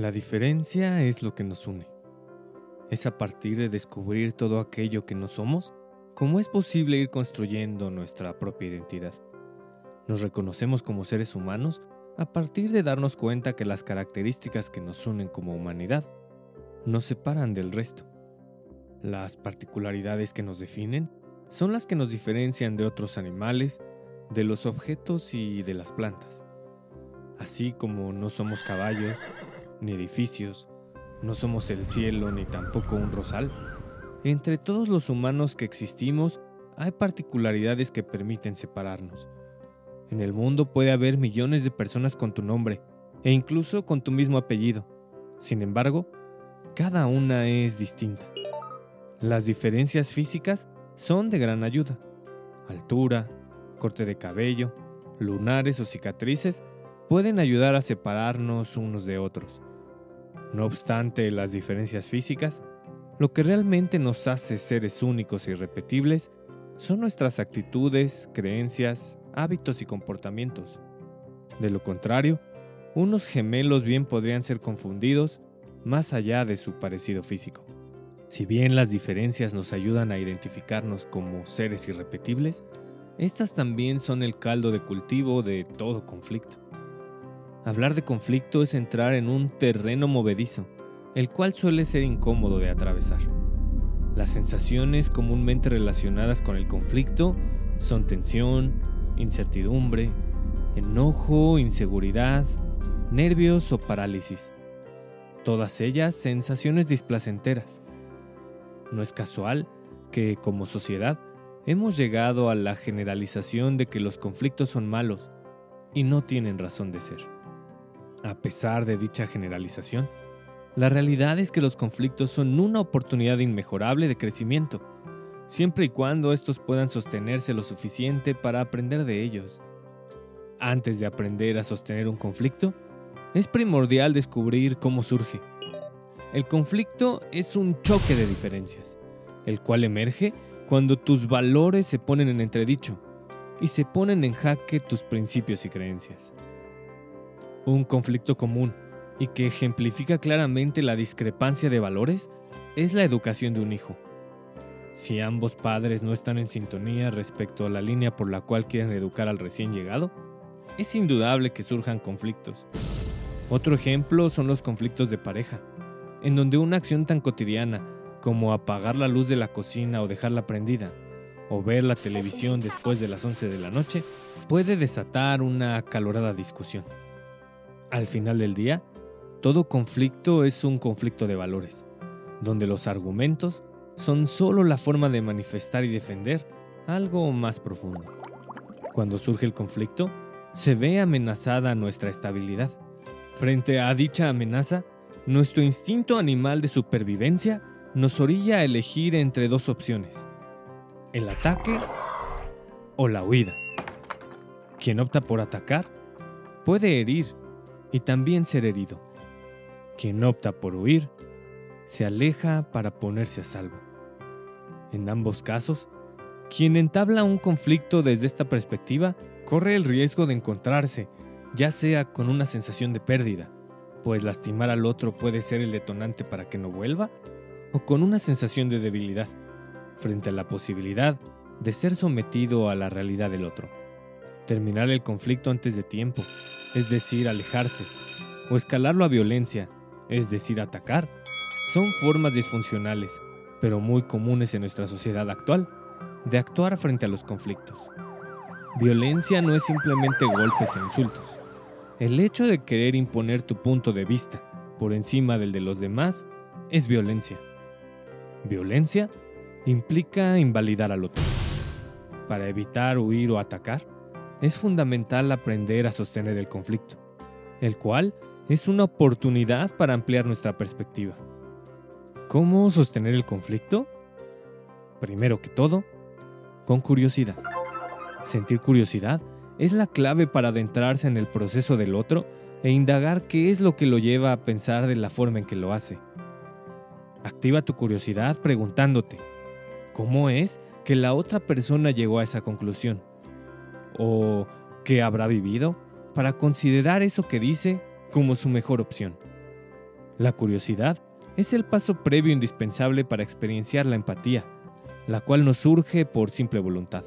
La diferencia es lo que nos une. Es a partir de descubrir todo aquello que no somos, cómo es posible ir construyendo nuestra propia identidad. Nos reconocemos como seres humanos a partir de darnos cuenta que las características que nos unen como humanidad nos separan del resto. Las particularidades que nos definen son las que nos diferencian de otros animales, de los objetos y de las plantas. Así como no somos caballos, ni edificios, no somos el cielo ni tampoco un rosal. Entre todos los humanos que existimos hay particularidades que permiten separarnos. En el mundo puede haber millones de personas con tu nombre e incluso con tu mismo apellido. Sin embargo, cada una es distinta. Las diferencias físicas son de gran ayuda. Altura, corte de cabello, lunares o cicatrices pueden ayudar a separarnos unos de otros. No obstante las diferencias físicas, lo que realmente nos hace seres únicos e irrepetibles son nuestras actitudes, creencias, hábitos y comportamientos. De lo contrario, unos gemelos bien podrían ser confundidos más allá de su parecido físico. Si bien las diferencias nos ayudan a identificarnos como seres irrepetibles, estas también son el caldo de cultivo de todo conflicto. Hablar de conflicto es entrar en un terreno movedizo, el cual suele ser incómodo de atravesar. Las sensaciones comúnmente relacionadas con el conflicto son tensión, incertidumbre, enojo, inseguridad, nervios o parálisis. Todas ellas sensaciones displacenteras. No es casual que, como sociedad, hemos llegado a la generalización de que los conflictos son malos y no tienen razón de ser. A pesar de dicha generalización, la realidad es que los conflictos son una oportunidad inmejorable de crecimiento, siempre y cuando estos puedan sostenerse lo suficiente para aprender de ellos. Antes de aprender a sostener un conflicto, es primordial descubrir cómo surge. El conflicto es un choque de diferencias, el cual emerge cuando tus valores se ponen en entredicho y se ponen en jaque tus principios y creencias un conflicto común y que ejemplifica claramente la discrepancia de valores es la educación de un hijo. Si ambos padres no están en sintonía respecto a la línea por la cual quieren educar al recién llegado, es indudable que surjan conflictos. Otro ejemplo son los conflictos de pareja, en donde una acción tan cotidiana como apagar la luz de la cocina o dejarla prendida, o ver la televisión después de las 11 de la noche, puede desatar una acalorada discusión. Al final del día, todo conflicto es un conflicto de valores, donde los argumentos son solo la forma de manifestar y defender algo más profundo. Cuando surge el conflicto, se ve amenazada nuestra estabilidad. Frente a dicha amenaza, nuestro instinto animal de supervivencia nos orilla a elegir entre dos opciones, el ataque o la huida. Quien opta por atacar puede herir y también ser herido. Quien opta por huir, se aleja para ponerse a salvo. En ambos casos, quien entabla un conflicto desde esta perspectiva corre el riesgo de encontrarse, ya sea con una sensación de pérdida, pues lastimar al otro puede ser el detonante para que no vuelva, o con una sensación de debilidad, frente a la posibilidad de ser sometido a la realidad del otro. Terminar el conflicto antes de tiempo, es decir, alejarse, o escalarlo a violencia, es decir, atacar, son formas disfuncionales pero muy comunes en nuestra sociedad actual, de actuar frente a los conflictos. Violencia no es simplemente golpes e insultos. El hecho de querer imponer tu punto de vista por encima del de los demás es violencia. Violencia implica invalidar al otro. Para evitar huir o atacar, es fundamental aprender a sostener el conflicto, el cual es una oportunidad para ampliar nuestra perspectiva. ¿Cómo sostener el conflicto? Primero que todo, con curiosidad. Sentir curiosidad es la clave para adentrarse en el proceso del otro e indagar qué es lo que lo lleva a pensar de la forma en que lo hace. Activa tu curiosidad preguntándote, ¿cómo es que la otra persona llegó a esa conclusión? ¿O qué habrá vivido para considerar eso que dice como su mejor opción? La curiosidad es el paso previo indispensable para experienciar la empatía, la cual nos surge por simple voluntad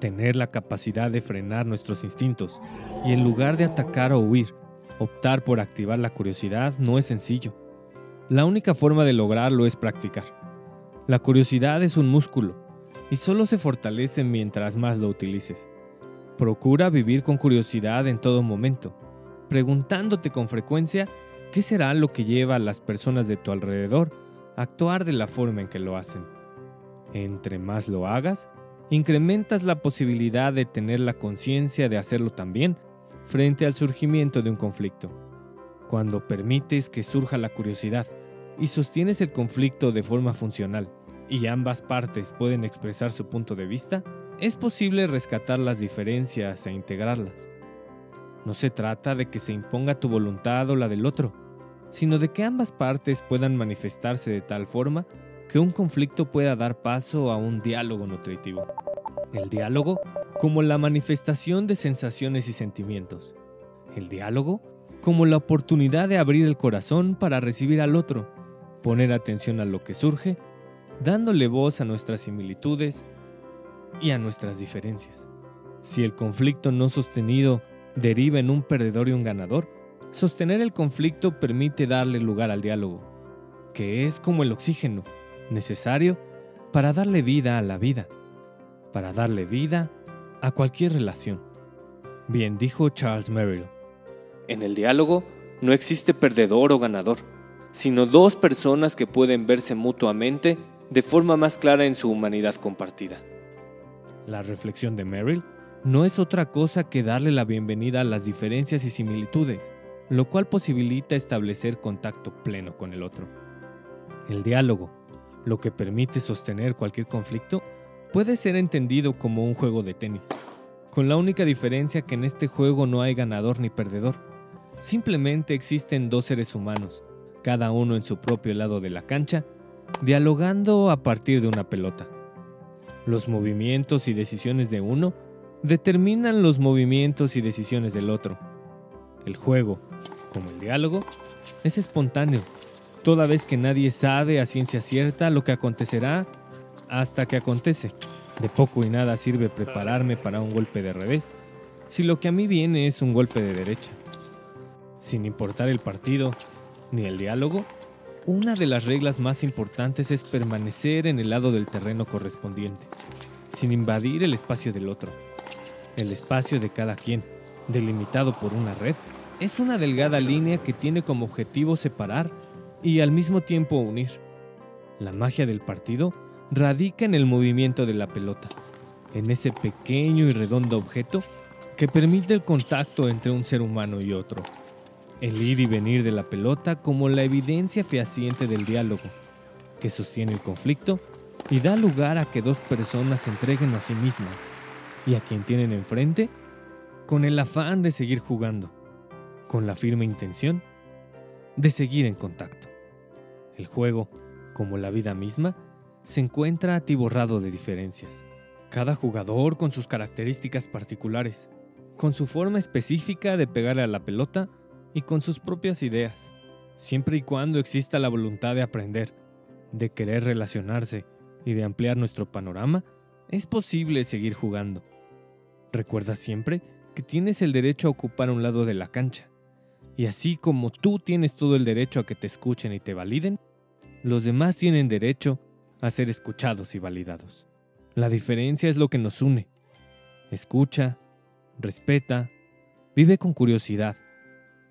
tener la capacidad de frenar nuestros instintos y en lugar de atacar o huir, optar por activar la curiosidad no es sencillo. La única forma de lograrlo es practicar. La curiosidad es un músculo y solo se fortalece mientras más lo utilices. Procura vivir con curiosidad en todo momento, preguntándote con frecuencia qué será lo que lleva a las personas de tu alrededor a actuar de la forma en que lo hacen. Entre más lo hagas, incrementas la posibilidad de tener la conciencia de hacerlo también frente al surgimiento de un conflicto. Cuando permites que surja la curiosidad y sostienes el conflicto de forma funcional y ambas partes pueden expresar su punto de vista, es posible rescatar las diferencias e integrarlas. No se trata de que se imponga tu voluntad o la del otro, sino de que ambas partes puedan manifestarse de tal forma que un conflicto pueda dar paso a un diálogo nutritivo. El diálogo como la manifestación de sensaciones y sentimientos. El diálogo como la oportunidad de abrir el corazón para recibir al otro, poner atención a lo que surge, dándole voz a nuestras similitudes y a nuestras diferencias. Si el conflicto no sostenido deriva en un perdedor y un ganador, sostener el conflicto permite darle lugar al diálogo, que es como el oxígeno, necesario para darle vida a la vida, para darle vida a cualquier relación. Bien dijo Charles Merrill. En el diálogo no existe perdedor o ganador, sino dos personas que pueden verse mutuamente de forma más clara en su humanidad compartida. La reflexión de Merrill no es otra cosa que darle la bienvenida a las diferencias y similitudes, lo cual posibilita establecer contacto pleno con el otro. El diálogo, lo que permite sostener cualquier conflicto, puede ser entendido como un juego de tenis, con la única diferencia que en este juego no hay ganador ni perdedor. Simplemente existen dos seres humanos, cada uno en su propio lado de la cancha, dialogando a partir de una pelota. Los movimientos y decisiones de uno determinan los movimientos y decisiones del otro. El juego, como el diálogo, es espontáneo toda vez que nadie sabe a ciencia cierta lo que acontecerá hasta que acontece. De poco y nada sirve prepararme para un golpe de revés, si lo que a mí viene es un golpe de derecha. Sin importar el partido ni el diálogo, una de las reglas más importantes es permanecer en el lado del terreno correspondiente, sin invadir el espacio del otro. El espacio de cada quien, delimitado por una red, es una delgada línea que tiene como objetivo separar y al mismo tiempo unir. La magia del partido radica en el movimiento de la pelota, en ese pequeño y redondo objeto que permite el contacto entre un ser humano y otro. El ir y venir de la pelota como la evidencia fehaciente del diálogo, que sostiene el conflicto y da lugar a que dos personas se entreguen a sí mismas y a quien tienen enfrente con el afán de seguir jugando, con la firme intención de seguir en contacto. El juego, como la vida misma, se encuentra atiborrado de diferencias. Cada jugador con sus características particulares, con su forma específica de pegarle a la pelota y con sus propias ideas, siempre y cuando exista la voluntad de aprender, de querer relacionarse y de ampliar nuestro panorama, es posible seguir jugando. Recuerda siempre que tienes el derecho a ocupar un lado de la cancha, y así como tú tienes todo el derecho a que te escuchen y te validen, los demás tienen derecho a ser escuchados y validados. La diferencia es lo que nos une. Escucha, respeta, vive con curiosidad,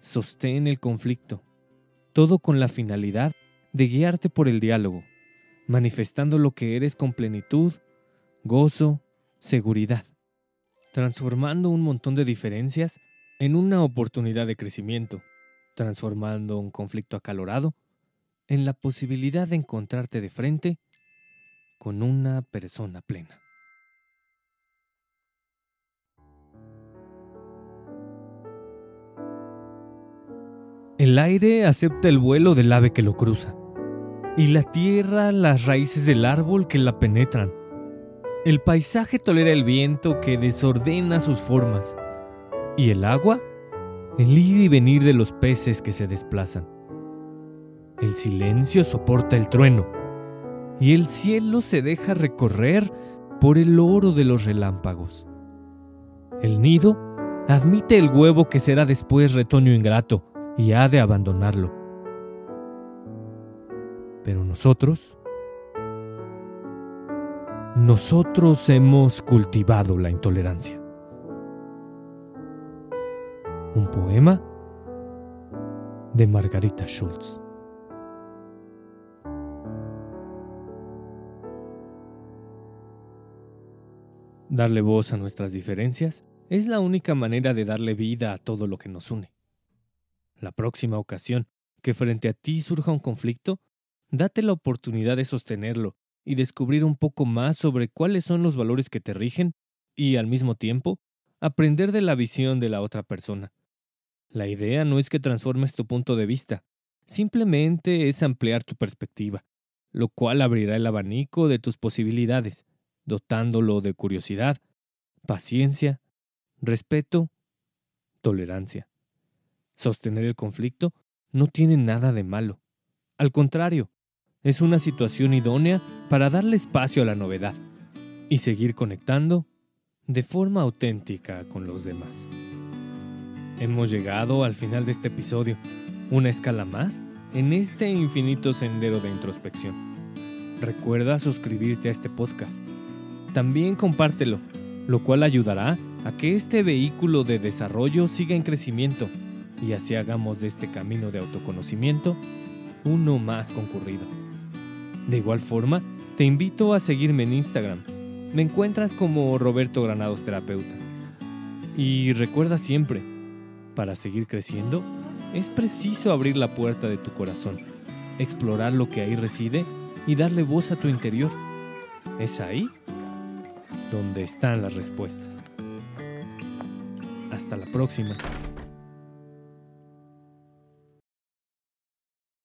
sostén el conflicto, todo con la finalidad de guiarte por el diálogo, manifestando lo que eres con plenitud, gozo, seguridad, transformando un montón de diferencias en una oportunidad de crecimiento, transformando un conflicto acalorado en la posibilidad de encontrarte de frente con una persona plena. El aire acepta el vuelo del ave que lo cruza, y la tierra las raíces del árbol que la penetran. El paisaje tolera el viento que desordena sus formas, y el agua el ir y venir de los peces que se desplazan. El silencio soporta el trueno, y el cielo se deja recorrer por el oro de los relámpagos. El nido admite el huevo que será después retoño ingrato y ha de abandonarlo. Pero nosotros, nosotros hemos cultivado la intolerancia. Un poema de Margarita Schultz. Darle voz a nuestras diferencias es la única manera de darle vida a todo lo que nos une. La próxima ocasión que frente a ti surja un conflicto, date la oportunidad de sostenerlo y descubrir un poco más sobre cuáles son los valores que te rigen y, al mismo tiempo, aprender de la visión de la otra persona. La idea no es que transformes tu punto de vista, simplemente es ampliar tu perspectiva, lo cual abrirá el abanico de tus posibilidades, dotándolo de curiosidad, paciencia, respeto, tolerancia. Sostener el conflicto no tiene nada de malo. Al contrario, es una situación idónea para darle espacio a la novedad y seguir conectando de forma auténtica con los demás. Hemos llegado al final de este episodio, una escala más en este infinito sendero de introspección. Recuerda suscribirte a este podcast. También compártelo, lo cual ayudará a que este vehículo de desarrollo siga en crecimiento y así hagamos de este camino de autoconocimiento uno más concurrido. De igual forma, te invito a seguirme en Instagram. Me encuentras como Roberto Granados Terapeuta. Y recuerda siempre, para seguir creciendo, es preciso abrir la puerta de tu corazón, explorar lo que ahí reside y darle voz a tu interior. Es ahí donde están las respuestas. Hasta la próxima.